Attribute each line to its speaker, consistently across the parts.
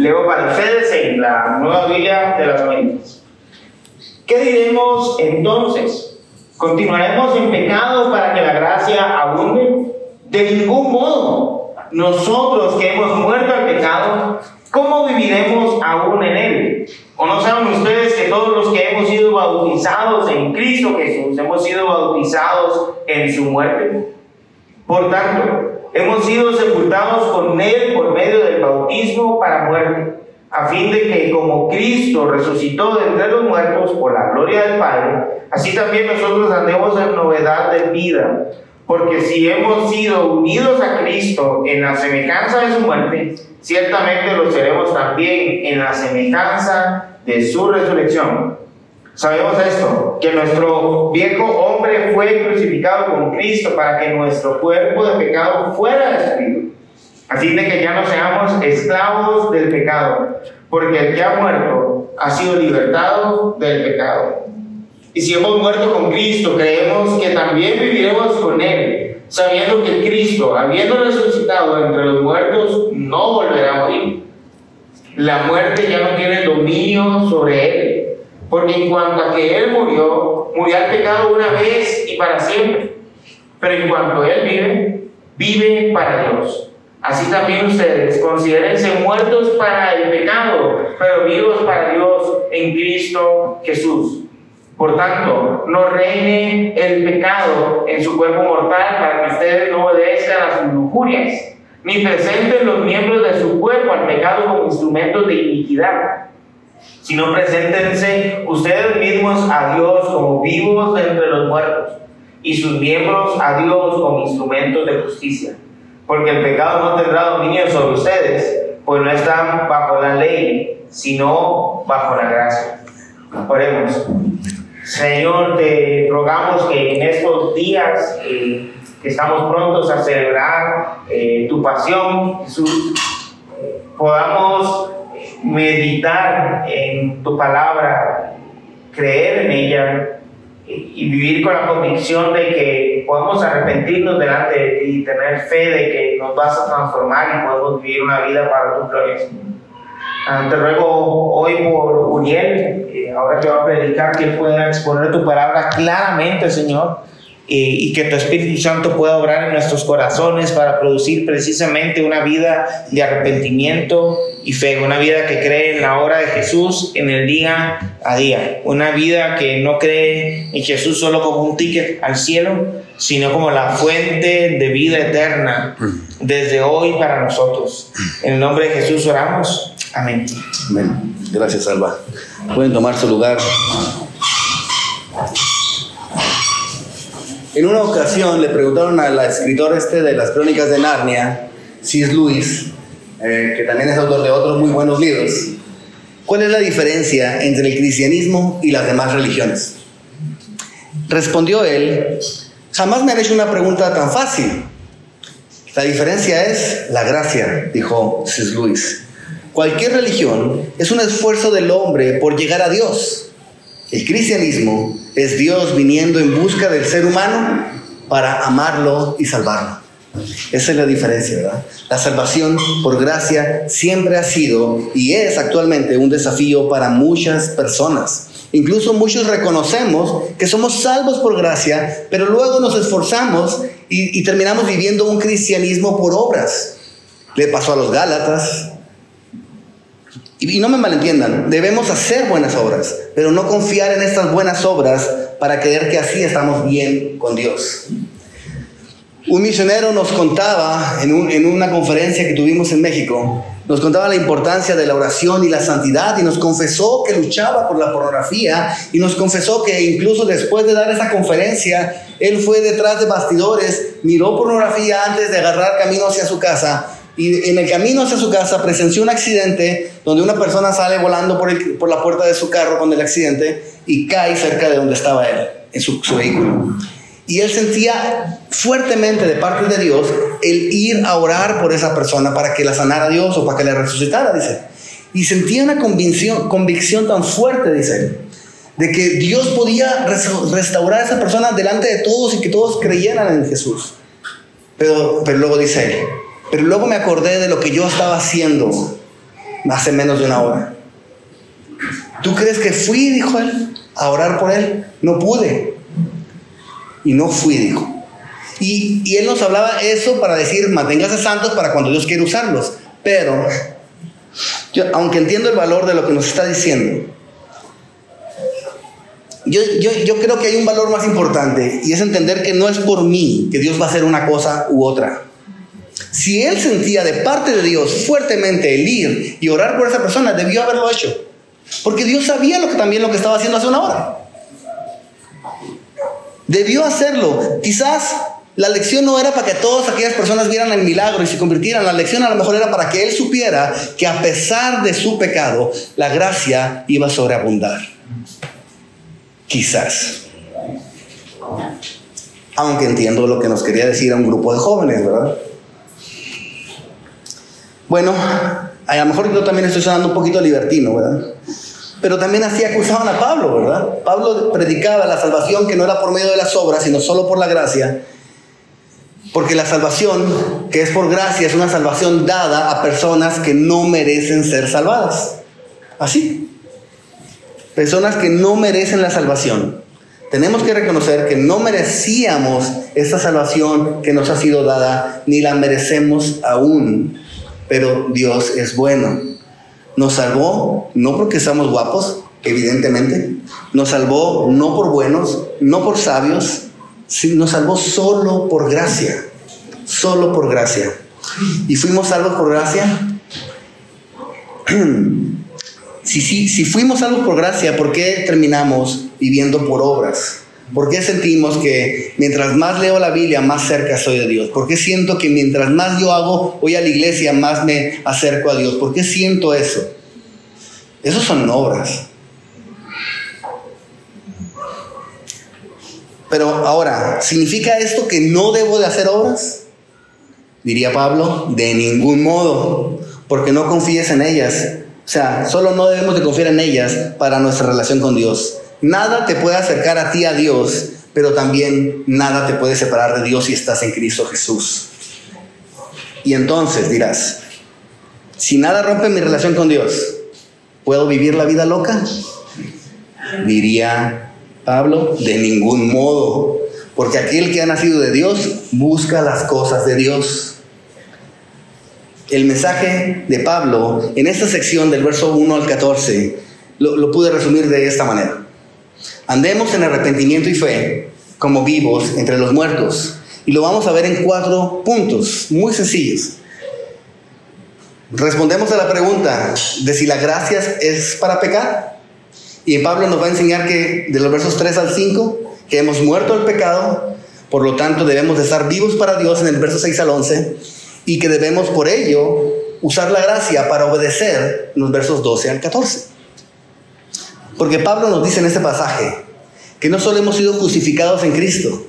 Speaker 1: al 14. Leo para ustedes en la nueva Biblia de las Américas. ¿Qué diremos entonces? ¿Continuaremos en pecado para que la gracia abunde? De ningún modo. Nosotros que hemos muerto al pecado, ¿cómo viviremos aún en él? ¿O no saben ustedes que todos los que hemos sido bautizados en Cristo Jesús, hemos sido bautizados en su muerte? Por tanto, hemos sido sepultados con Él por medio del bautismo para muerte, a fin de que como Cristo resucitó de entre los muertos por la gloria del Padre, así también nosotros andemos en novedad de vida. Porque si hemos sido unidos a Cristo en la semejanza de su muerte, ciertamente lo seremos también en la semejanza de su resurrección. Sabemos esto, que nuestro viejo hombre fue crucificado con Cristo para que nuestro cuerpo de pecado fuera destruido. Así de que ya no seamos esclavos del pecado, porque el que ha muerto ha sido libertado del pecado. Y si hemos muerto con Cristo, creemos que también viviremos con Él, sabiendo que Cristo, habiendo resucitado entre los muertos, no volverá a morir. La muerte ya no tiene dominio sobre Él porque en cuanto a que Él murió, murió al pecado una vez y para siempre. Pero en cuanto Él vive, vive para Dios. Así también ustedes considérense muertos para el pecado, pero vivos para Dios en Cristo Jesús. Por tanto, no reine el pecado en su cuerpo mortal para que ustedes no obedezcan a sus lujurias, ni presenten los miembros de su cuerpo al pecado como instrumentos de iniquidad sino preséntense ustedes mismos a Dios como vivos entre los muertos y sus miembros a Dios como instrumentos de justicia. Porque el pecado no tendrá dominio sobre ustedes, pues no están bajo la ley, sino bajo la gracia. Oremos. Señor, te rogamos que en estos días eh, que estamos prontos a celebrar eh, tu pasión, Jesús, podamos meditar en tu palabra, creer en ella y vivir con la convicción de que podemos arrepentirnos delante de ti y tener fe de que nos vas a transformar y podemos vivir una vida para tu gloria. Ah, te ruego hoy por Uriel, ahora que va a predicar, que pueda exponer tu palabra claramente, Señor y que tu Espíritu Santo pueda obrar en nuestros corazones para producir precisamente una vida de arrepentimiento y fe, una vida que cree en la obra de Jesús en el día a día, una vida que no cree en Jesús solo como un ticket al cielo, sino como la fuente de vida eterna desde hoy para nosotros. En el nombre de Jesús oramos. Amén.
Speaker 2: Amén. Gracias, Alba. Pueden tomar su lugar. En una ocasión le preguntaron a la escritora este de las crónicas de Narnia, C.S. Lewis, eh, que también es autor de otros muy buenos libros, ¿cuál es la diferencia entre el cristianismo y las demás religiones? Respondió él, jamás me han hecho una pregunta tan fácil. La diferencia es la gracia, dijo C.S. Lewis. Cualquier religión es un esfuerzo del hombre por llegar a Dios. El cristianismo es Dios viniendo en busca del ser humano para amarlo y salvarlo. Esa es la diferencia, ¿verdad? La salvación por gracia siempre ha sido y es actualmente un desafío para muchas personas. Incluso muchos reconocemos que somos salvos por gracia, pero luego nos esforzamos y, y terminamos viviendo un cristianismo por obras. Le pasó a los Gálatas, y no me malentiendan, debemos hacer buenas obras, pero no confiar en estas buenas obras para creer que así estamos bien con Dios. Un misionero nos contaba en, una conferencia que tuvimos en México, nos contaba la importancia de la oración y la santidad y nos confesó que luchaba por la pornografía y nos confesó que incluso después de dar esa conferencia, él fue detrás de bastidores, miró pornografía antes de agarrar camino hacia su casa y en el camino hacia su casa presenció un accidente donde una persona sale volando por, por la puerta de su carro con el accidente y cae cerca de donde estaba él, en su, su vehículo. Y él sentía fuertemente de parte de Dios el ir a orar por esa persona para que la sanara Dios o para que la resucitara, dice. Y sentía una convicción, convicción tan fuerte, dice él, de que Dios podía restaurar a esa persona delante de todos y que todos creyeran en Jesús. Pero, pero luego dice él, pero luego me acordé de lo que yo estaba haciendo hace menos de una hora. ¿Tú crees que fui, dijo él, a orar por él? No pude. Y no fui, dijo. Y, él nos hablaba eso para decir, manténgase santos para cuando Dios quiera usarlos. Pero, yo, aunque entiendo el valor de lo que nos está diciendo, yo, yo, yo, creo que hay un valor más importante y es entender que no es por mí que Dios va a hacer una cosa u otra. Si él sentía de parte de Dios fuertemente el ir y orar por esa persona, debió haberlo hecho. Porque Dios sabía también lo que estaba haciendo hace una hora. Debió hacerlo. Quizás la lección no era para que todas aquellas personas vieran el milagro y se convirtieran. La lección a lo mejor era para que él supiera que a pesar de su pecado, la gracia iba a sobreabundar. Quizás. Aunque entiendo lo que nos quería decir a un grupo de jóvenes, ¿verdad? Bueno, a lo mejor yo también estoy sonando un poquito libertino, ¿verdad? Pero también así acusaban a Pablo, ¿verdad? Pablo predicaba la salvación que no era por medio de las obras, sino solo por la gracia. Porque la salvación, que es por gracia, es una salvación dada a personas que no merecen ser salvadas. Así. Personas que no merecen la salvación. Tenemos que reconocer que no merecíamos esta salvación que nos ha sido dada, ni la merecemos aún pero Dios es bueno. Nos salvó no porque somos guapos, evidentemente. Nos salvó no por buenos, no por sabios, nos salvó solo por gracia. Solo por gracia. ¿Y fuimos salvos por gracia? si, si, si fuimos salvos por gracia, ¿por qué terminamos viviendo por obras? ¿Por qué sentimos que mientras más leo la Biblia, más cerca soy de Dios? ¿Por qué siento que mientras más yo hago, voy a la iglesia, más me acerco a Dios? ¿Por qué siento eso? Esos son obras. Pero ahora, ¿significa esto que no debo de hacer obras? Diría Pablo, de ningún modo, porque no confíes en ellas. O sea, solo no debemos de confiar en ellas para nuestra relación con Dios. Nada te puede acercar a ti a Dios, pero también nada te puede separar de Dios si estás en Cristo Jesús. Y entonces dirás, si nada rompe mi relación con Dios, ¿puedo vivir la vida loca? Diría Pablo, de ningún modo, porque aquel que ha nacido de Dios busca las cosas de Dios. El mensaje de Pablo en esta sección del verso 1 al 14 lo, lo pude resumir de esta manera. Andemos en arrepentimiento y fe como vivos entre los muertos. Y lo vamos a ver en cuatro puntos muy sencillos. Respondemos a la pregunta de si la gracia es para pecar. Y Pablo nos va a enseñar que de los versos 3 al 5, que hemos muerto al pecado, por lo tanto debemos de estar vivos para Dios en el verso 6 al 11, y que debemos por ello usar la gracia para obedecer en los versos 12 al 14. Porque Pablo nos dice en este pasaje que no solo hemos sido justificados en Cristo,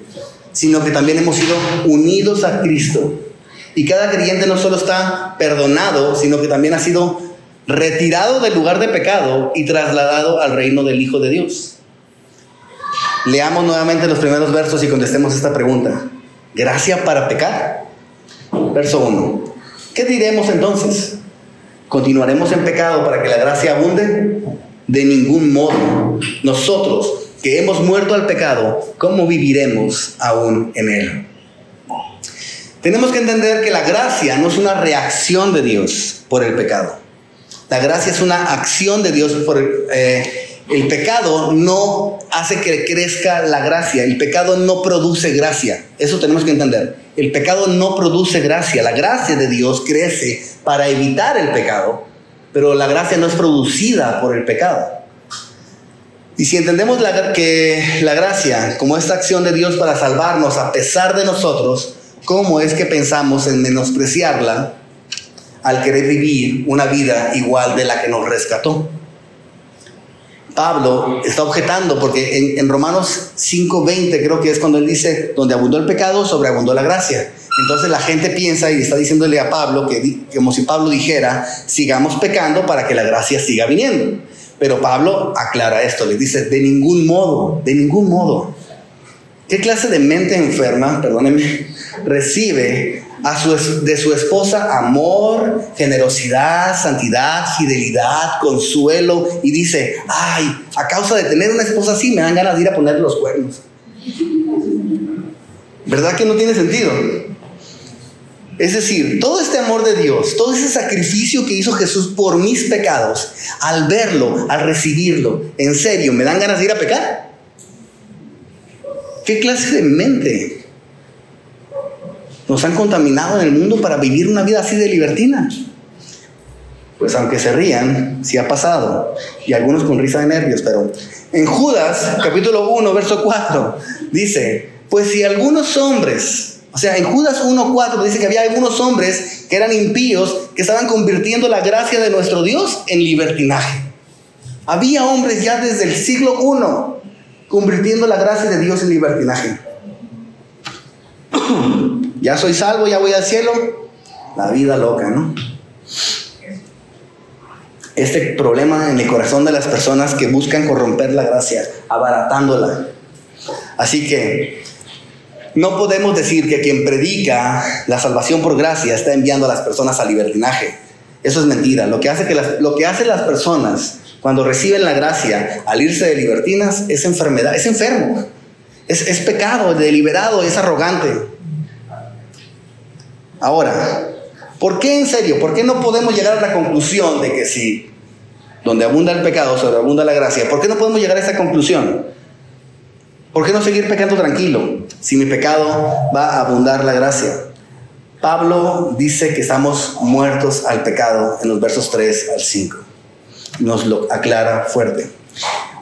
Speaker 2: sino que también hemos sido unidos a Cristo. Y cada creyente no solo está perdonado, sino que también ha sido retirado del lugar de pecado y trasladado al reino del Hijo de Dios. Leamos nuevamente los primeros versos y contestemos esta pregunta. ¿Gracia para pecar? Verso 1. ¿Qué diremos entonces? ¿Continuaremos en pecado para que la gracia abunde? De ningún modo. Nosotros que hemos muerto al pecado, ¿cómo viviremos aún en él? Tenemos que entender que la gracia no es una reacción de Dios por el pecado. La gracia es una acción de Dios por eh, el pecado no hace que crezca la gracia. El pecado no produce gracia. Eso tenemos que entender. El pecado no produce gracia. La gracia de Dios crece para evitar el pecado pero la gracia no es producida por el pecado. Y si entendemos que la gracia como esta acción de Dios para salvarnos a pesar de nosotros, ¿cómo es que pensamos en menospreciarla al querer vivir una vida igual de la que nos rescató? Pablo está objetando porque en, en Romanos 5:20 creo que es cuando él dice, donde abundó el pecado, sobreabundó la gracia. Entonces la gente piensa y está diciéndole a Pablo que como si Pablo dijera, sigamos pecando para que la gracia siga viniendo. Pero Pablo aclara esto, le dice, de ningún modo, de ningún modo. ¿Qué clase de mente enferma, perdónenme, recibe a su, de su esposa amor, generosidad, santidad, fidelidad, consuelo y dice, ay, a causa de tener una esposa así me dan ganas de ir a poner los cuernos? ¿Verdad que no tiene sentido? Es decir, todo este amor de Dios, todo ese sacrificio que hizo Jesús por mis pecados, al verlo, al recibirlo, en serio, ¿me dan ganas de ir a pecar? ¿Qué clase de mente nos han contaminado en el mundo para vivir una vida así de libertina? Pues aunque se rían, sí ha pasado, y algunos con risa de nervios, pero en Judas, capítulo 1, verso 4, dice, pues si algunos hombres, o sea, en Judas 1.4 dice que había algunos hombres que eran impíos, que estaban convirtiendo la gracia de nuestro Dios en libertinaje. Había hombres ya desde el siglo 1 convirtiendo la gracia de Dios en libertinaje. ya soy salvo, ya voy al cielo. La vida loca, ¿no? Este problema en el corazón de las personas que buscan corromper la gracia, abaratándola. Así que no podemos decir que quien predica la salvación por gracia está enviando a las personas al libertinaje. Eso es mentira. Lo que hace que las, lo que hacen las personas cuando reciben la gracia al irse de libertinas es enfermedad, es enfermo, es, es pecado, deliberado, es arrogante. Ahora, ¿por qué en serio? ¿Por qué no podemos llegar a la conclusión de que si donde abunda el pecado, sobreabunda la gracia? ¿Por qué no podemos llegar a esa conclusión? ¿Por qué no seguir pecando tranquilo si mi pecado va a abundar la gracia? Pablo dice que estamos muertos al pecado en los versos 3 al 5 nos lo aclara fuerte.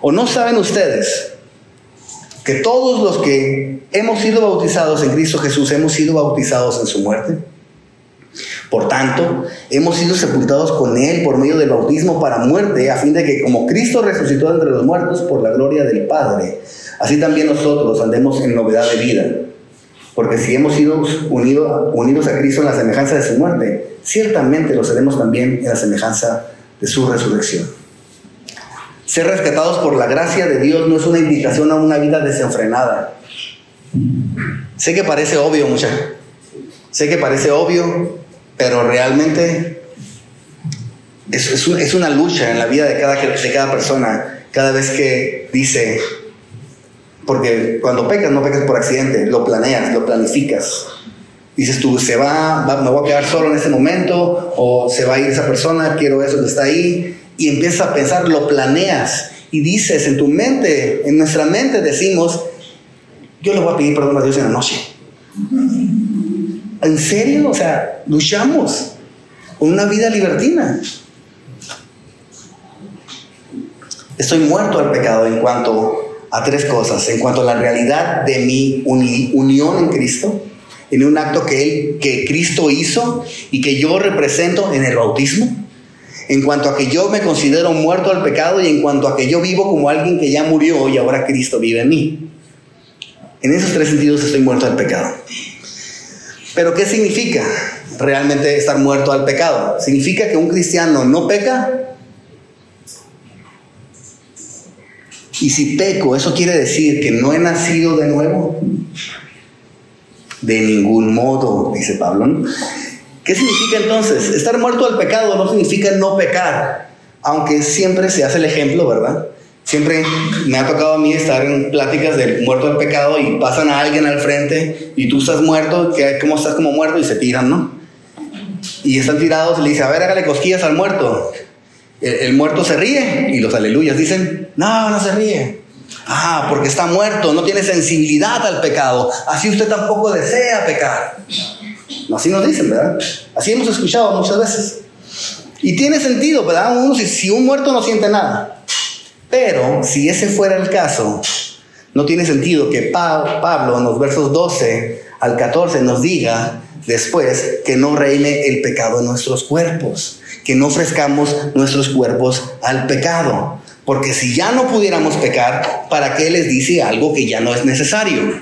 Speaker 2: ¿O no saben ustedes que todos los que hemos sido bautizados en Cristo Jesús hemos sido bautizados en su muerte? Por tanto, hemos sido sepultados con Él por medio del bautismo para muerte, a fin de que como Cristo resucitó entre los muertos por la gloria del Padre, así también nosotros andemos en novedad de vida. Porque si hemos sido unidos, a Cristo en la semejanza de su muerte, ciertamente lo seremos también en la semejanza de su resurrección. Ser rescatados por la gracia de Dios no es una invitación a una vida desenfrenada. Sé que parece obvio, muchachos. Sé que parece obvio, pero realmente es, es, una lucha en la vida de cada, de cada persona. Cada vez que dice, porque cuando pecas no pecas por accidente, lo planeas, lo planificas. Dices tú, se va, me voy a quedar solo en ese momento, o se va a ir esa persona, quiero eso que está ahí, y empiezas a pensar, lo planeas y dices en tu mente, en nuestra mente decimos, yo le voy a pedir perdón a Dios en la noche. ¿En serio? O sea, luchamos con una vida libertina. Estoy muerto al pecado en cuanto a tres cosas. En cuanto a la realidad de mi unión en Cristo, en un acto que, él, que Cristo hizo y que yo represento en el bautismo en cuanto a que yo me considero muerto al pecado y en cuanto a que yo vivo como alguien que ya murió y ahora Cristo vive en mí. En esos tres sentidos estoy muerto al pecado. Pero ¿qué significa realmente estar muerto al pecado? ¿Significa que un cristiano no peca? Y si peco, ¿eso quiere decir que no he nacido de nuevo? De ningún modo, dice Pablo. ¿Qué significa entonces? Estar muerto al pecado no significa no pecar, aunque siempre se hace el ejemplo, ¿verdad? Siempre me ha tocado a mí estar en pláticas del muerto al pecado y pasan a alguien al frente y tú estás muerto, ¿cómo estás como muerto? Y se tiran, ¿no? Y están tirados y le dice, a ver, hágale cosquillas al muerto. El, el muerto se ríe y los aleluyas dicen, no, no se ríe. Ah, porque está muerto, no tiene sensibilidad al pecado. Así usted tampoco desea pecar. Así nos dicen, ¿verdad? Así hemos escuchado muchas veces. Y tiene sentido, ¿verdad? Uno, si, un muerto no siente nada. Pero si ese fuera el caso, no tiene sentido que Pablo en los versos 12 al 14 nos diga después que no reine el pecado en nuestros cuerpos, que no ofrezcamos nuestros cuerpos al pecado. Porque si ya no pudiéramos pecar, ¿para qué les dice algo que ya no es necesario?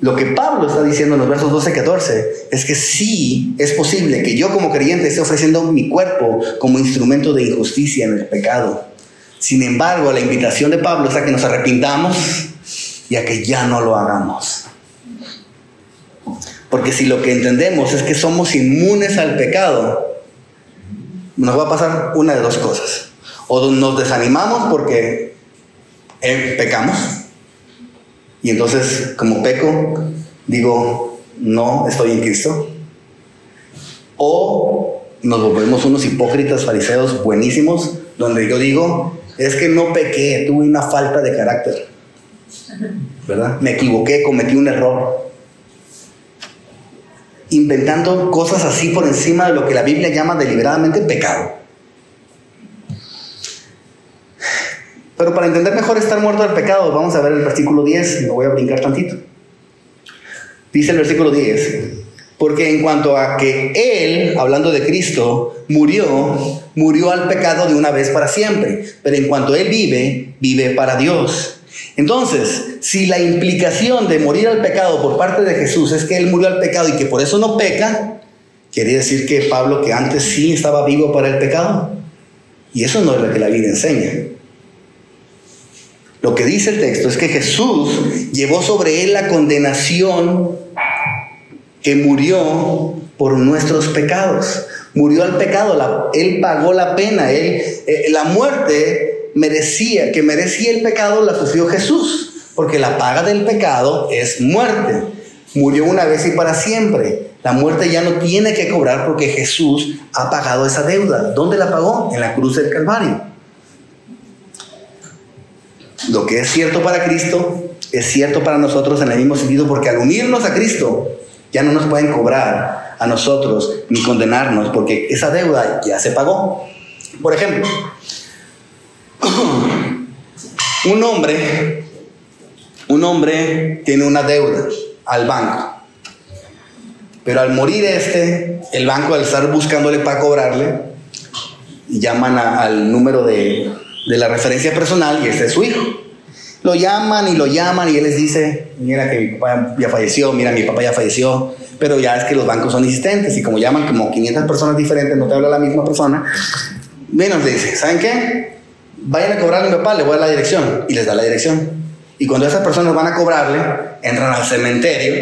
Speaker 2: Lo que Pablo está diciendo en los versos 12 y 14 es que sí es posible que yo como creyente esté ofreciendo mi cuerpo como instrumento de injusticia en el pecado. Sin embargo, la invitación de Pablo es a que nos arrepintamos y a que ya no lo hagamos. Porque si lo que entendemos es que somos inmunes al pecado, nos va a pasar una de dos cosas. O nos desanimamos porque eh, pecamos. Y entonces, como peco, digo, no estoy en Cristo. O nos volvemos unos hipócritas fariseos buenísimos, donde yo digo, es que no pequé, tuve una falta de carácter. ¿Verdad? Me equivoqué, cometí un error. Inventando cosas así por encima de lo que la Biblia llama deliberadamente pecado. Pero para entender mejor estar muerto del pecado, vamos a ver el versículo 10, lo voy a brincar tantito. Dice el versículo 10, porque en cuanto a que Él, hablando de Cristo, murió, murió al pecado de una vez para siempre. Pero en cuanto Él vive, vive para Dios. Entonces, si la implicación de morir al pecado por parte de Jesús es que Él murió al pecado y que por eso no peca, quiere decir que Pablo que antes sí estaba vivo para el pecado. Y eso no es lo que la Biblia enseña. Lo que dice el texto es que Jesús llevó sobre él la condenación que murió por nuestros pecados. Murió al pecado, él pagó la pena, él, eh, la muerte merecía, que merecía el pecado, la sufrió Jesús, porque la paga del pecado es muerte. Murió una vez y para siempre. La muerte ya no tiene que cobrar porque Jesús ha pagado esa deuda. ¿Dónde la pagó? En la cruz del Calvario. Lo que es cierto para Cristo es cierto para nosotros en el mismo sentido porque al unirnos a Cristo ya no nos pueden cobrar a nosotros ni condenarnos porque esa deuda ya se pagó. Por ejemplo, un hombre, un hombre tiene una deuda al banco, pero al morir este, el banco al estar buscándole para cobrarle, llaman al número de, de la referencia personal y este es su hijo. Lo llaman y lo llaman y él les dice, mira que mi papá ya falleció, mira mi papá ya falleció, pero ya es que los bancos son insistentes y como llaman como 500 personas diferentes, no te habla la misma persona, menos le dice, ¿saben qué? Vayan a cobrarle a mi papá, le voy a dar la dirección y les da la dirección. Y cuando esas personas van a cobrarle, entran al cementerio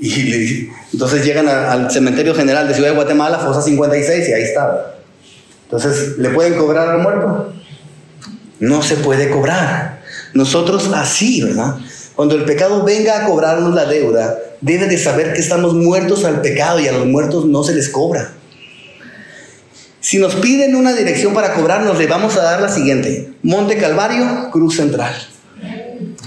Speaker 2: y entonces llegan al cementerio general de Ciudad de Guatemala, fosa 56 y ahí está. Entonces, ¿le pueden cobrar al muerto? No se puede cobrar. Nosotros así, ¿verdad? Cuando el pecado venga a cobrarnos la deuda, debe de saber que estamos muertos al pecado y a los muertos no se les cobra. Si nos piden una dirección para cobrarnos, le vamos a dar la siguiente. Monte Calvario, Cruz Central.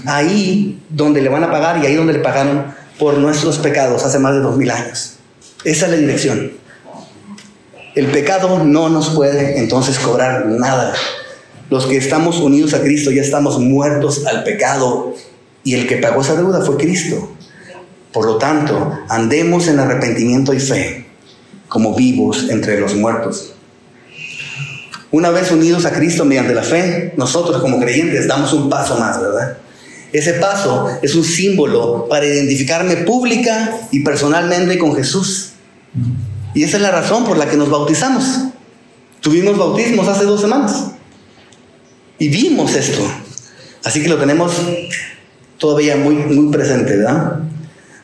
Speaker 2: Ahí donde le van a pagar y ahí donde le pagaron por nuestros pecados hace más de dos mil años. Esa es la dirección. El pecado no nos puede entonces cobrar nada. Los que estamos unidos a Cristo ya estamos muertos al pecado y el que pagó esa deuda fue Cristo. Por lo tanto, andemos en arrepentimiento y fe como vivos entre los muertos. Una vez unidos a Cristo mediante la fe, nosotros como creyentes damos un paso más, ¿verdad? Ese paso es un símbolo para identificarme pública y personalmente con Jesús. Y esa es la razón por la que nos bautizamos. Tuvimos bautismos hace dos semanas. Y vimos esto. Así que lo tenemos todavía muy, muy presente, ¿verdad?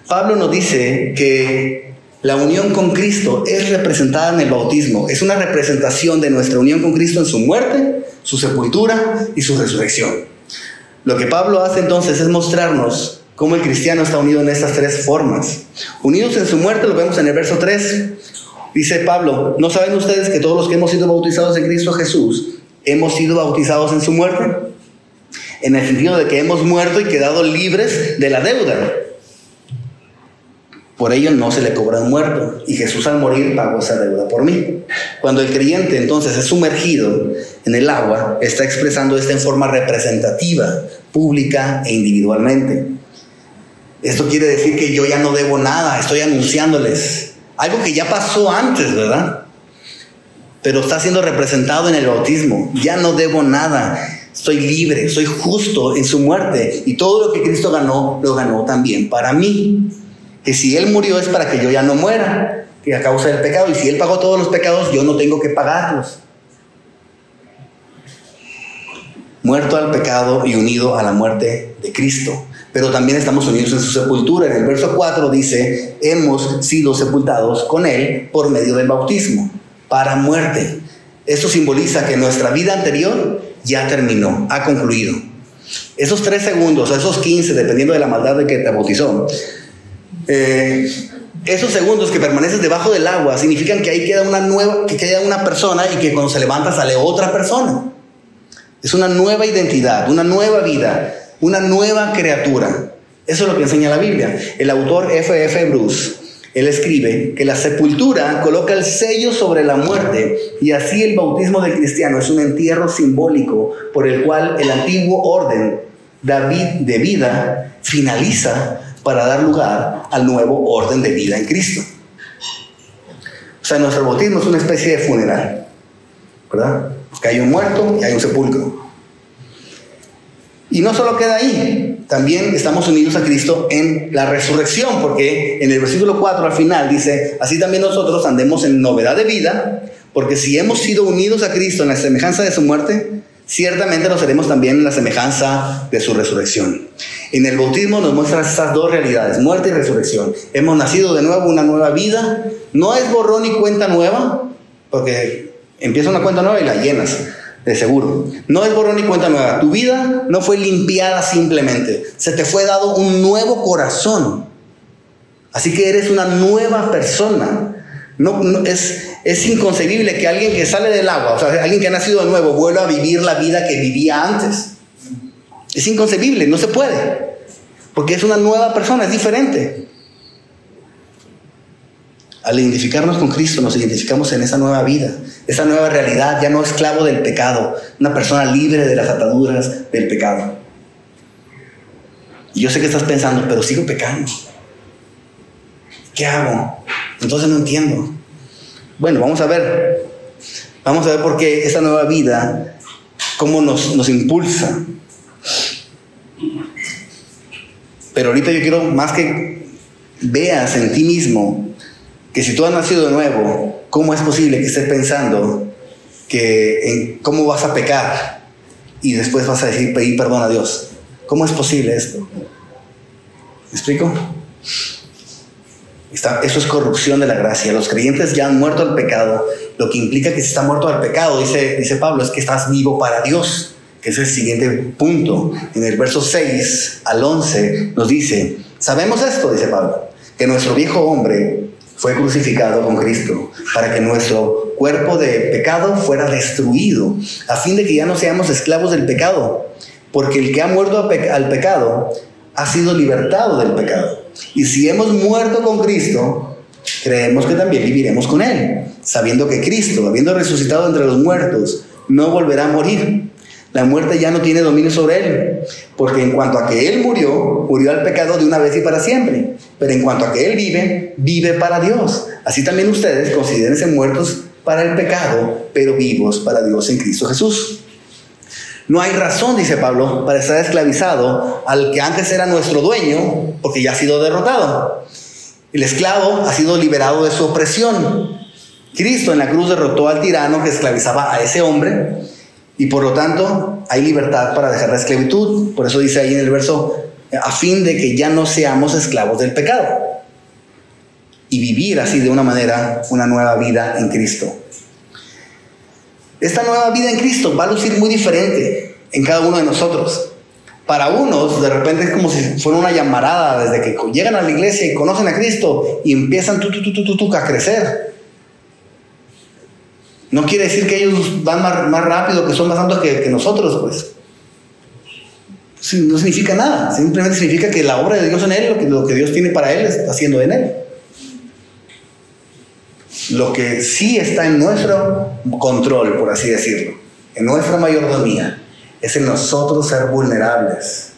Speaker 2: Pablo nos dice que la unión con Cristo es representada en el bautismo. Es una representación de nuestra unión con Cristo en su muerte, su sepultura y su resurrección. Lo que Pablo hace entonces es mostrarnos cómo el cristiano está unido en estas tres formas. Unidos en su muerte, lo vemos en el verso 3. Dice Pablo, ¿no saben ustedes que todos los que hemos sido bautizados en Cristo Jesús hemos sido bautizados en su muerte, en el sentido de que hemos muerto y quedado libres de la deuda. Por ello no se le cobra un muerto y Jesús al morir pagó esa deuda por mí. Cuando el creyente entonces es sumergido en el agua, está expresando esto en forma representativa, pública e individualmente. Esto quiere decir que yo ya no debo nada, estoy anunciándoles algo que ya pasó antes, ¿verdad? pero está siendo representado en el bautismo. Ya no debo nada, soy libre, soy justo en su muerte y todo lo que Cristo ganó, lo ganó también para mí. Que si Él murió es para que yo ya no muera, que a causa del pecado, y si Él pagó todos los pecados, yo no tengo que pagarlos. muerto al pecado y unido a la muerte de Cristo. Pero también estamos unidos en su sepultura. En el verso 4 dice, hemos sido sepultados con Él por medio del bautismo, para muerte. Esto simboliza que nuestra vida anterior ya terminó, ha concluido. Esos tres segundos, esos 15, dependiendo de la maldad de que te bautizó, eh, esos segundos que permaneces debajo del agua significan que ahí queda una nueva, que queda una persona y que cuando se levanta sale otra persona. Es una nueva identidad, una nueva vida, una nueva criatura. Eso es lo que enseña la Biblia. El autor F.F. F. Bruce, él escribe que la sepultura coloca el sello sobre la muerte y así el bautismo del cristiano es un entierro simbólico por el cual el antiguo orden de vida finaliza para dar lugar al nuevo orden de vida en Cristo. O sea, nuestro bautismo es una especie de funeral, ¿verdad? Que hay un muerto y hay un sepulcro. Y no solo queda ahí, también estamos unidos a Cristo en la resurrección, porque en el versículo 4 al final dice, así también nosotros andemos en novedad de vida, porque si hemos sido unidos a Cristo en la semejanza de su muerte, ciertamente lo seremos también en la semejanza de su resurrección. En el bautismo nos muestra estas dos realidades, muerte y resurrección. Hemos nacido de nuevo una nueva vida, no es borrón y cuenta nueva, porque empieza una cuenta nueva y la llenas, de seguro. No es borrón y cuenta nueva. Tu vida no fue limpiada simplemente, se te fue dado un nuevo corazón. Así que eres una nueva persona. No, es, es inconcebible que alguien que sale del agua, o sea, alguien que ha nacido de nuevo, vuelva a vivir la vida que vivía antes. Es inconcebible, no se puede. Porque es una nueva persona, es diferente. Al identificarnos con Cristo nos identificamos en esa nueva vida, esa nueva realidad, ya no esclavo del pecado, una persona libre de las ataduras del pecado. Y yo sé que estás pensando, pero sigo pecando. ¿Qué hago? Entonces no entiendo. Bueno, vamos a ver. Vamos a ver por qué esa nueva vida, cómo nos, nos impulsa. Pero ahorita yo quiero más que veas en ti mismo que si tú has nacido de nuevo, ¿cómo es posible que estés pensando que en cómo vas a pecar y después vas a decir pedir perdón a Dios? ¿Cómo es posible esto? ¿Me explico? eso es corrupción de la gracia. Los creyentes ya han muerto al pecado, lo que implica que si está muerto al pecado, dice, dice Pablo, es que estás vivo para Dios, que es el siguiente punto. En el verso 6 al 11 nos dice, sabemos esto, dice Pablo, que nuestro viejo hombre fue crucificado con Cristo para que nuestro cuerpo de pecado fuera destruido, a fin de que ya no seamos esclavos del pecado, porque el que ha muerto al pecado ha sido libertado del pecado. Y si hemos muerto con Cristo, creemos que también viviremos con Él, sabiendo que Cristo, habiendo resucitado entre los muertos, no volverá a morir. La muerte ya no tiene dominio sobre él, porque en cuanto a que él murió, murió al pecado de una vez y para siempre. Pero en cuanto a que él vive, vive para Dios. Así también ustedes considérense muertos para el pecado, pero vivos para Dios en Cristo Jesús. No hay razón, dice Pablo, para estar esclavizado al que antes era nuestro dueño, porque ya ha sido derrotado. El esclavo ha sido liberado de su opresión. Cristo en la cruz derrotó al tirano que esclavizaba a ese hombre y por lo tanto hay libertad para dejar la esclavitud. Por eso dice ahí en el verso, a fin de que ya no seamos esclavos del pecado. Y vivir así de una manera una nueva vida en Cristo. Esta nueva vida en Cristo va a lucir muy diferente en cada uno de nosotros. Para unos, de repente es como si fuera una llamarada desde que llegan a la iglesia y conocen a Cristo y empiezan tú, tú, tú, tú, tú, a crecer. No quiere decir que ellos van más, rápido, que son más altos que, nosotros, pues. No significa nada, simplemente significa que la obra de Dios en él, lo que, lo que Dios tiene para él, está haciendo en él. Lo que sí está en nuestro control, por así decirlo, en nuestra mayordomía, es en nosotros ser vulnerables,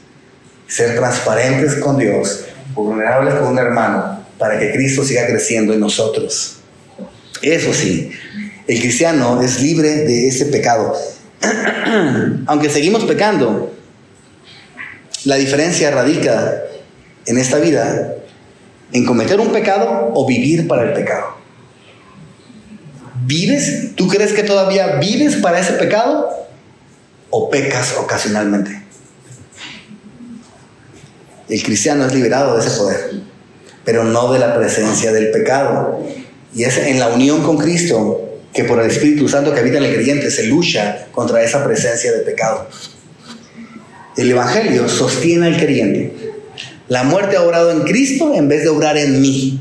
Speaker 2: ser transparentes con Dios, vulnerables con un hermano, para que Cristo siga creciendo en nosotros. Eso sí, el cristiano es libre de ese pecado. Aunque seguimos pecando, la diferencia radica en esta vida en cometer un pecado o vivir para el pecado. ¿Vives? ¿Tú crees que todavía vives para ese pecado? o pecas ocasionalmente. El cristiano es liberado de ese poder, pero no de la presencia del pecado. Y es en la unión con Cristo que por el Espíritu Santo que habita en el creyente se lucha contra esa presencia de pecado. El Evangelio sostiene al creyente. La muerte ha obrado en Cristo en vez de obrar en mí.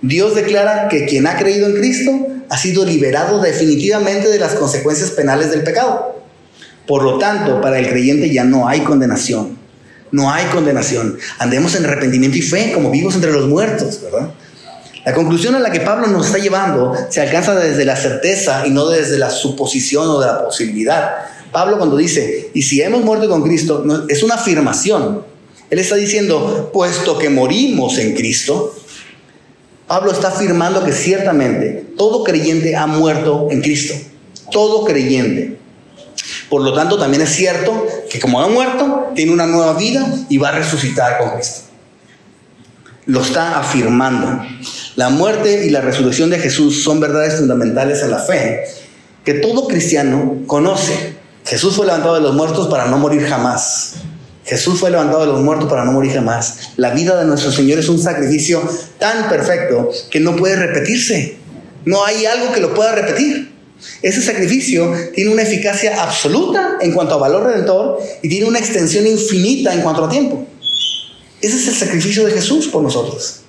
Speaker 2: Dios declara que quien ha creído en Cristo ha sido liberado definitivamente de las consecuencias penales del pecado. Por lo tanto, para el creyente ya no hay condenación. No hay condenación. Andemos en arrepentimiento y fe como vivos entre los muertos, ¿verdad? La conclusión a la que Pablo nos está llevando se alcanza desde la certeza y no desde la suposición o de la posibilidad. Pablo cuando dice, y si hemos muerto con Cristo, es una afirmación. Él está diciendo, puesto que morimos en Cristo, Pablo está afirmando que ciertamente todo creyente ha muerto en Cristo. Todo creyente. Por lo tanto, también es cierto que como ha muerto, tiene una nueva vida y va a resucitar con Cristo. Lo está afirmando. La muerte y la resurrección de Jesús son verdades fundamentales en la fe que todo cristiano conoce. Jesús fue levantado de los muertos para no morir jamás. Jesús fue levantado de los muertos para no morir jamás. La vida de nuestro Señor es un sacrificio tan perfecto que no puede repetirse. No hay algo que lo pueda repetir. Ese sacrificio tiene una eficacia absoluta en cuanto a valor redentor y tiene una extensión infinita en cuanto a tiempo. Ese es el sacrificio de Jesús por nosotros.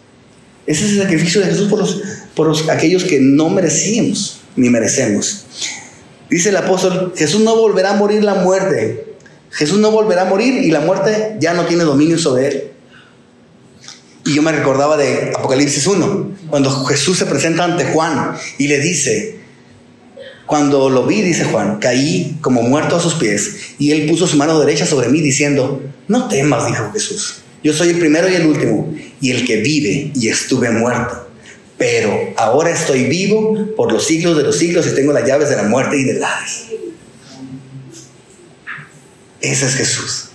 Speaker 2: Ese es el sacrificio de Jesús por, los, por aquellos que no merecíamos ni merecemos. Dice el apóstol, Jesús no volverá a morir la muerte. Jesús no volverá a morir y la muerte ya no tiene dominio sobre él. Y yo me recordaba de Apocalipsis 1, cuando Jesús se presenta ante Juan y le dice, cuando lo vi, dice Juan, caí como muerto a sus pies y él puso su mano derecha sobre mí diciendo, no temas, dijo Jesús, yo soy el primero y el último y el que vive y estuve muerto. Pero ahora estoy vivo por los siglos de los siglos y tengo las llaves de la muerte y del Hades. Ese es Jesús.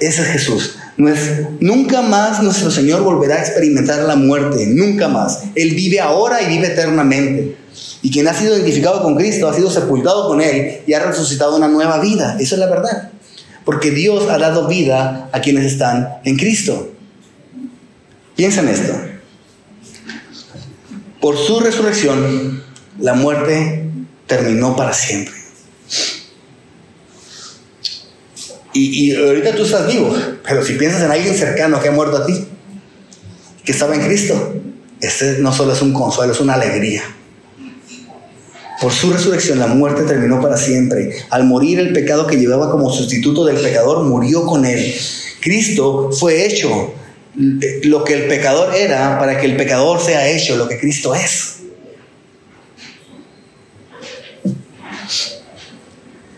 Speaker 2: Ese es Jesús. No es, nunca más nuestro Señor volverá a experimentar la muerte, nunca más. Él vive ahora y vive eternamente. Y quien ha sido identificado con Cristo ha sido sepultado con Él y ha resucitado una nueva vida. Esa es la verdad. Porque Dios ha dado vida a quienes están en Cristo. Piensa en esto. Por su resurrección, la muerte terminó para siempre. Y, y, ahorita tú estás vivo, pero si piensas en alguien cercano que ha muerto a ti, que estaba en Cristo, este no solo es un consuelo, es una alegría. Por su resurrección la muerte terminó para siempre. Al morir el pecado que llevaba como sustituto del pecador murió con él. Cristo fue hecho lo que el pecador era para que el pecador sea hecho lo que Cristo es.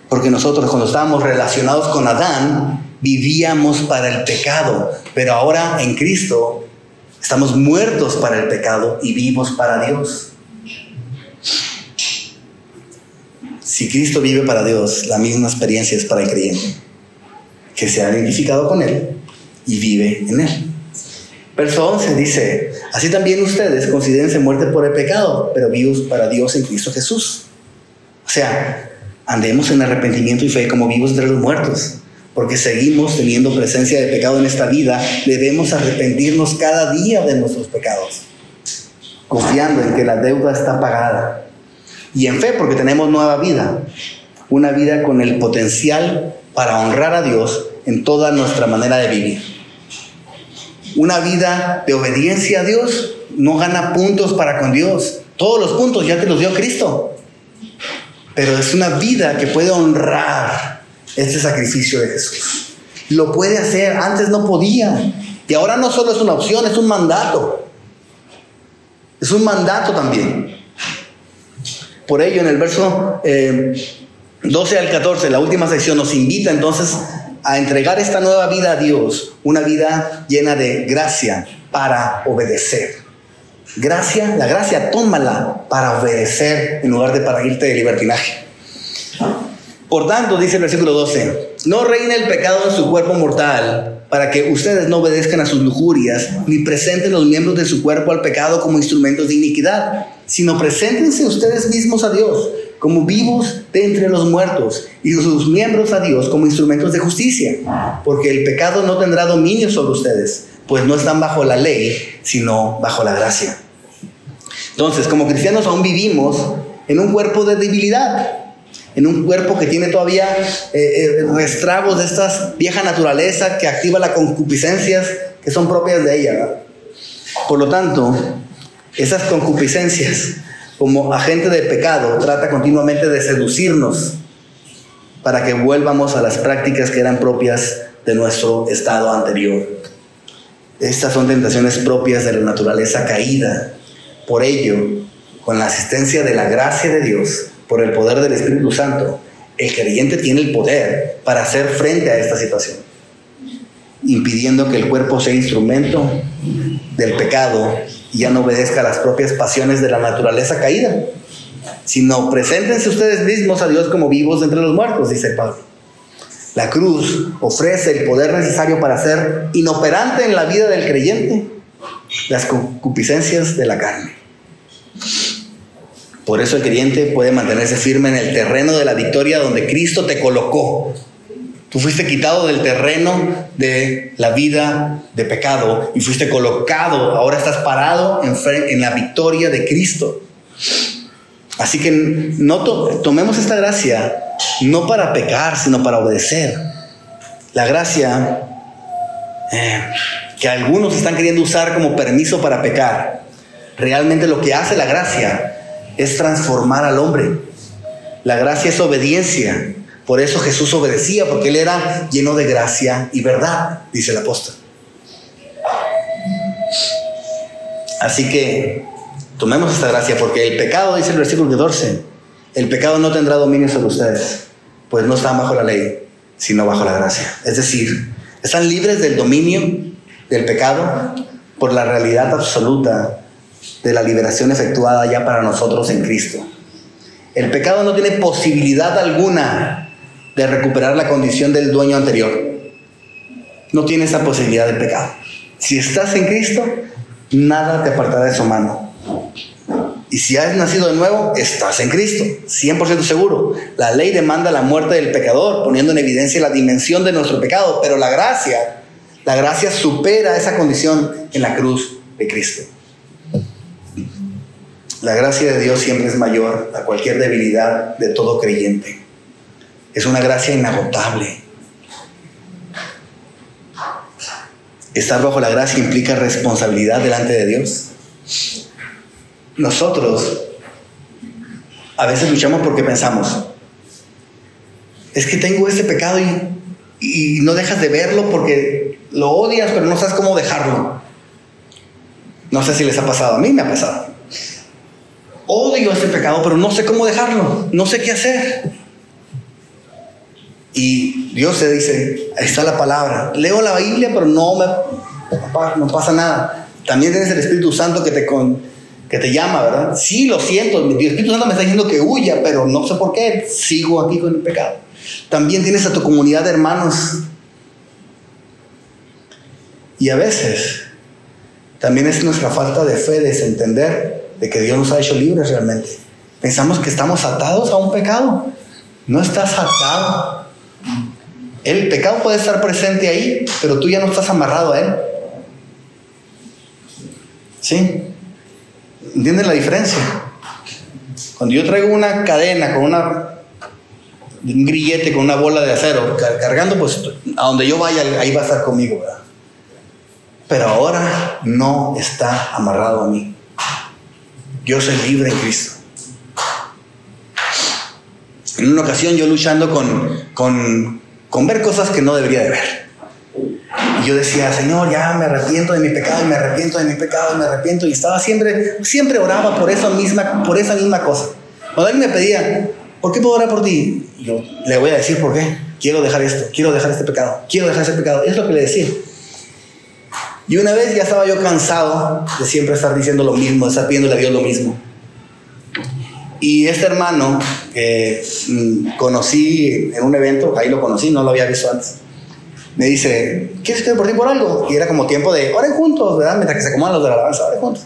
Speaker 2: Porque nosotros cuando estábamos relacionados con Adán vivíamos para el pecado, pero ahora en Cristo estamos muertos para el pecado y vivos para Dios. Si Cristo vive para Dios, la misma experiencia es para el creyente, que se ha identificado con Él y vive en Él. Verso 11 dice, así también ustedes considérense muerte por el pecado, pero vivos para Dios en Cristo Jesús. O sea, andemos en arrepentimiento y fe como vivos entre los muertos, porque seguimos teniendo presencia de pecado en esta vida, debemos arrepentirnos cada día de nuestros pecados, confiando en que la deuda está pagada y en fe porque tenemos nueva vida, una vida con el potencial para honrar a Dios en toda nuestra manera de vivir. Una vida de obediencia a Dios no gana puntos para con Dios. Todos los puntos ya te los dio Cristo. Pero es una vida que puede honrar este sacrificio de Jesús. Lo puede hacer, antes no podía. Y ahora no solo es una opción, es un mandato. Es un mandato también. Por ello, en el verso 12 eh, al 14, la última sección, nos invita entonces a entregar esta nueva vida a Dios, una vida llena de gracia para obedecer. Gracia, la gracia tómala para obedecer en lugar de para irte de libertinaje. Por tanto, dice el versículo 12, no reina el pecado en su cuerpo mortal para que ustedes no obedezcan a sus lujurias ni presenten los miembros de su cuerpo al pecado como instrumentos de iniquidad, sino preséntense ustedes mismos a Dios como vivos de entre los muertos y sus miembros a Dios como instrumentos de justicia, porque el pecado no tendrá dominio sobre ustedes, pues no están bajo la ley, sino bajo la gracia. Entonces, como cristianos aún vivimos en un cuerpo de debilidad, en un cuerpo que tiene todavía eh, eh, de esta vieja naturaleza que activa las concupiscencias que son propias de ella. Por lo tanto, esas concupiscencias como agente de pecado trata continuamente de seducirnos para que vuelvamos a las prácticas que eran propias de nuestro estado anterior. Estas son tentaciones propias de la naturaleza caída. Por ello, con la asistencia de la gracia de Dios, por el poder del Espíritu Santo, el creyente tiene el poder para hacer frente a esta situación, impidiendo que el cuerpo sea instrumento del pecado y ya no obedezca a las propias pasiones de la naturaleza caída, sino preséntense ustedes mismos a Dios como vivos entre los muertos, dice Pablo. La cruz ofrece el poder necesario para ser inoperante en la vida del creyente las concupiscencias de la carne. Por eso el creyente puede mantenerse firme en el terreno de la victoria donde Cristo te colocó. Tú fuiste quitado del terreno de la vida de pecado y fuiste colocado, ahora estás parado en, la victoria de Cristo. Así que no tomemos esta gracia no para pecar, sino para obedecer. La gracia eh, que algunos están queriendo usar como permiso para pecar, realmente lo que hace la gracia es transformar al hombre. La gracia es obediencia. Por eso Jesús obedecía, porque él era lleno de gracia y verdad, dice el apóstol. Así que tomemos esta gracia, porque el pecado, dice el versículo 14, el pecado no tendrá dominio sobre ustedes, pues no están bajo la ley, sino bajo la gracia. Es decir, están libres del dominio del pecado por la realidad absoluta de la liberación efectuada ya para nosotros en Cristo. El pecado no tiene posibilidad alguna de recuperar la condición del dueño anterior. No tiene esa posibilidad del pecado. Si estás en Cristo, nada te apartará de su mano. Y si has nacido de nuevo, estás en Cristo, 100% seguro. La ley demanda la muerte del pecador, poniendo en evidencia la dimensión de nuestro pecado, pero la gracia, la gracia supera esa condición en la cruz de Cristo. La gracia de Dios siempre es mayor a cualquier debilidad de todo creyente. Es una gracia inagotable. Estar bajo la gracia implica responsabilidad delante de Dios. Nosotros a veces luchamos porque pensamos, es que tengo este pecado y, no dejas de verlo porque lo odias, pero no sabes cómo dejarlo. No sé si les ha pasado, a mí me ha pasado. Odio ese pecado, pero no sé cómo dejarlo, no sé qué hacer. Y Dios se dice, ahí está la palabra. Leo la Biblia, pero no me no pasa nada. También tienes el Espíritu Santo que te, que te llama, ¿verdad? Sí, lo siento, el Espíritu Santo me está diciendo que huya, pero no sé por qué, sigo aquí con el pecado. También tienes a tu comunidad de hermanos. Y a veces también es nuestra falta de fe, de entender de que Dios nos ha hecho libres realmente. Pensamos que estamos atados a un pecado. No estás atado. El pecado puede estar presente ahí, pero tú ya no estás amarrado a él. ¿Sí? ¿Entienden la diferencia? Cuando yo traigo una cadena con una un grillete con una bola de acero cargando, pues a donde yo vaya, ahí va a estar conmigo. Pero ahora no está amarrado a mí. Yo soy libre en Cristo. En una ocasión yo luchando con, con, ver cosas que no debería de ver. Y yo decía, Señor, ya me arrepiento de mi pecado, me arrepiento de mi pecado, me arrepiento. Y estaba siempre, siempre oraba por, eso misma, por esa misma cosa. Cuando alguien me pedía, ¿por qué puedo orar por ti? Yo le voy a decir por qué. Quiero dejar esto, quiero dejar este pecado, quiero dejar ese pecado. Es lo que le decía. Y una vez ya estaba yo cansado de siempre estar diciendo lo mismo, de estar pidiéndole a Dios lo mismo. Y este hermano que mm, conocí en un evento, ahí lo conocí, no lo había visto antes, me dice, ¿quieres que por ti por algo? Y era como tiempo de, oren juntos, ¿verdad? Mientras que se acomodan los de la alabanza, oren juntos.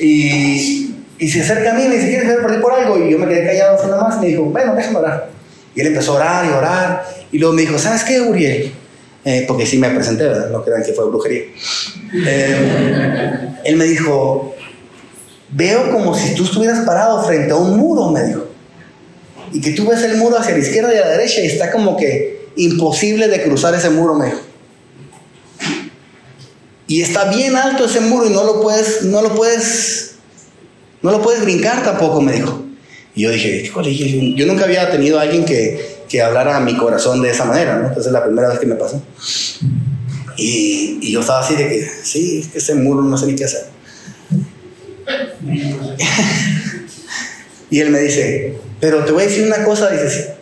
Speaker 2: Y, y se acerca a mí y me dice, ¿quieres que por ti por algo? Y yo me quedé callado nada más y me dijo, bueno, déjame orar. Y él empezó a orar y orar. Y luego me dijo, ¿sabes qué, Uriel? Eh, porque sí me presenté, ¿verdad? No crean que fue brujería. Eh, él me dijo, veo como si tú estuvieras parado frente a un muro, me dijo. Y que tú ves el muro hacia la izquierda y a la derecha y está como que imposible de cruzar ese muro, me dijo. Y está bien alto ese muro y no lo puedes, no lo puedes, no lo puedes brincar tampoco, me dijo. Y yo dije, yo nunca había tenido a alguien que, que hablara a mi corazón de esa manera, ¿no? Entonces es la primera vez que me pasó. Y, yo estaba así de que, sí, es que ese muro no sé ni qué hacer. y él me dice, pero te voy a decir una cosa, dice,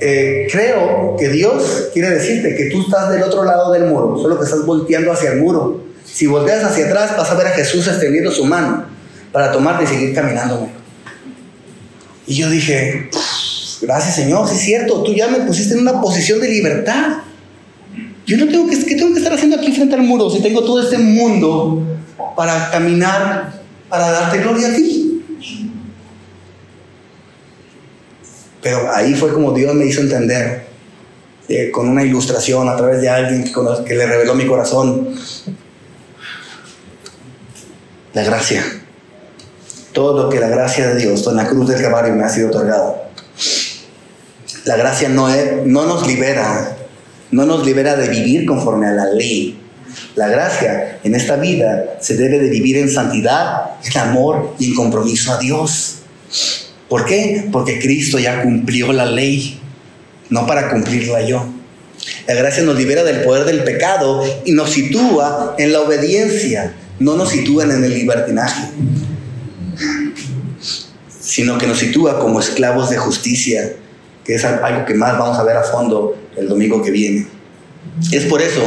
Speaker 2: eh, creo que Dios quiere decirte que tú estás del otro lado del muro, solo que estás volteando hacia el muro. Si volteas hacia atrás, vas a ver a Jesús extendiendo su mano para tomarte y seguir caminando. Y yo dije, gracias Señor, sí es cierto, tú ya me pusiste en una posición de libertad. Yo no tengo que, ¿qué tengo que estar haciendo aquí frente al muro si tengo todo este mundo para caminar, para darte gloria a ti? Pero ahí fue como Dios me hizo entender, eh, con una ilustración a través de alguien que, le reveló mi corazón, la gracia. Todo lo que la gracia de Dios en la cruz del Calvario me ha sido otorgado. La gracia no, nos libera, no nos libera de vivir conforme a la ley. La gracia en esta vida se debe de vivir en santidad, en amor y en compromiso a Dios. ¿Por qué? Porque Cristo ya cumplió la ley, no para cumplirla yo. La gracia nos libera del poder del pecado y nos sitúa en la obediencia, no nos sitúa en el libertinaje, sino que nos sitúa como esclavos de justicia, que es algo que más vamos a ver a fondo el domingo que viene. Es por eso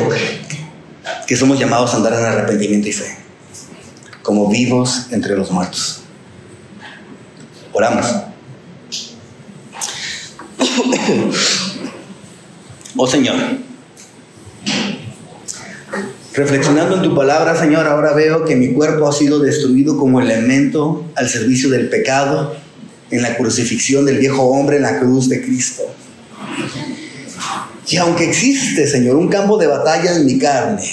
Speaker 2: que somos llamados a andar en arrepentimiento y fe, como vivos entre los muertos. Oramos. Oh Señor, reflexionando en tu palabra, Señor, ahora veo que mi cuerpo ha sido destruido como elemento al servicio del pecado en la crucifixión del viejo hombre en la cruz de Cristo. Y aunque existe, Señor, un campo de batalla en mi carne,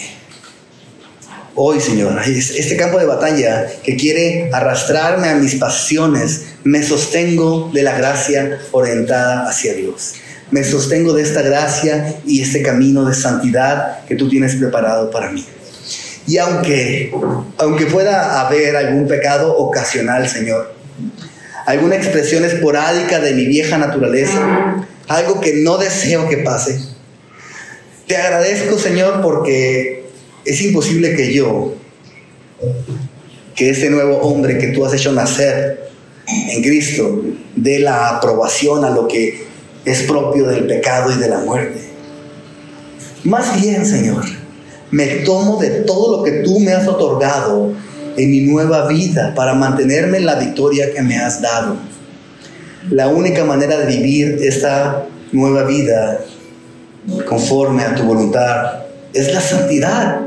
Speaker 2: hoy, Señor, este campo de batalla que quiere arrastrarme a mis pasiones, me sostengo de la gracia orientada hacia Dios. Me sostengo de esta gracia y este camino de santidad que tú tienes preparado para mí. Y aunque, aunque pueda haber algún pecado ocasional, Señor, alguna expresión esporádica de mi vieja naturaleza, algo que no deseo que pase, te agradezco, Señor, porque es imposible que yo, que este nuevo hombre que tú has hecho nacer en Cristo, dé la aprobación a lo que es propio del pecado y de la muerte. Más bien, Señor, me tomo de todo lo que tú me has otorgado en mi nueva vida para mantenerme en la victoria que me has dado. La única manera de vivir esta nueva vida conforme a tu voluntad es la santidad.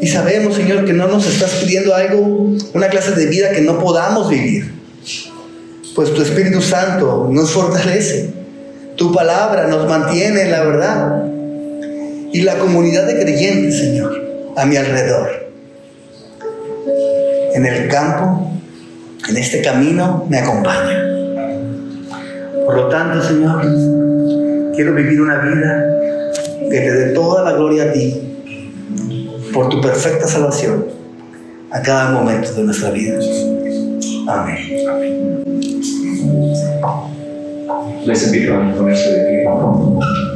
Speaker 2: Y sabemos, Señor, que no nos estás pidiendo algo, una clase de vida que no podamos vivir. Pues tu Espíritu Santo nos fortalece. Tu palabra nos mantiene en la verdad. Y la comunidad de creyentes, Señor, a mi alrededor. En el campo, en este camino, me acompaña. Por lo tanto, Señor, quiero vivir una vida que te dé toda la gloria a ti por tu perfecta salvación a cada momento de nuestra vida. Amén.
Speaker 3: Les invito a de.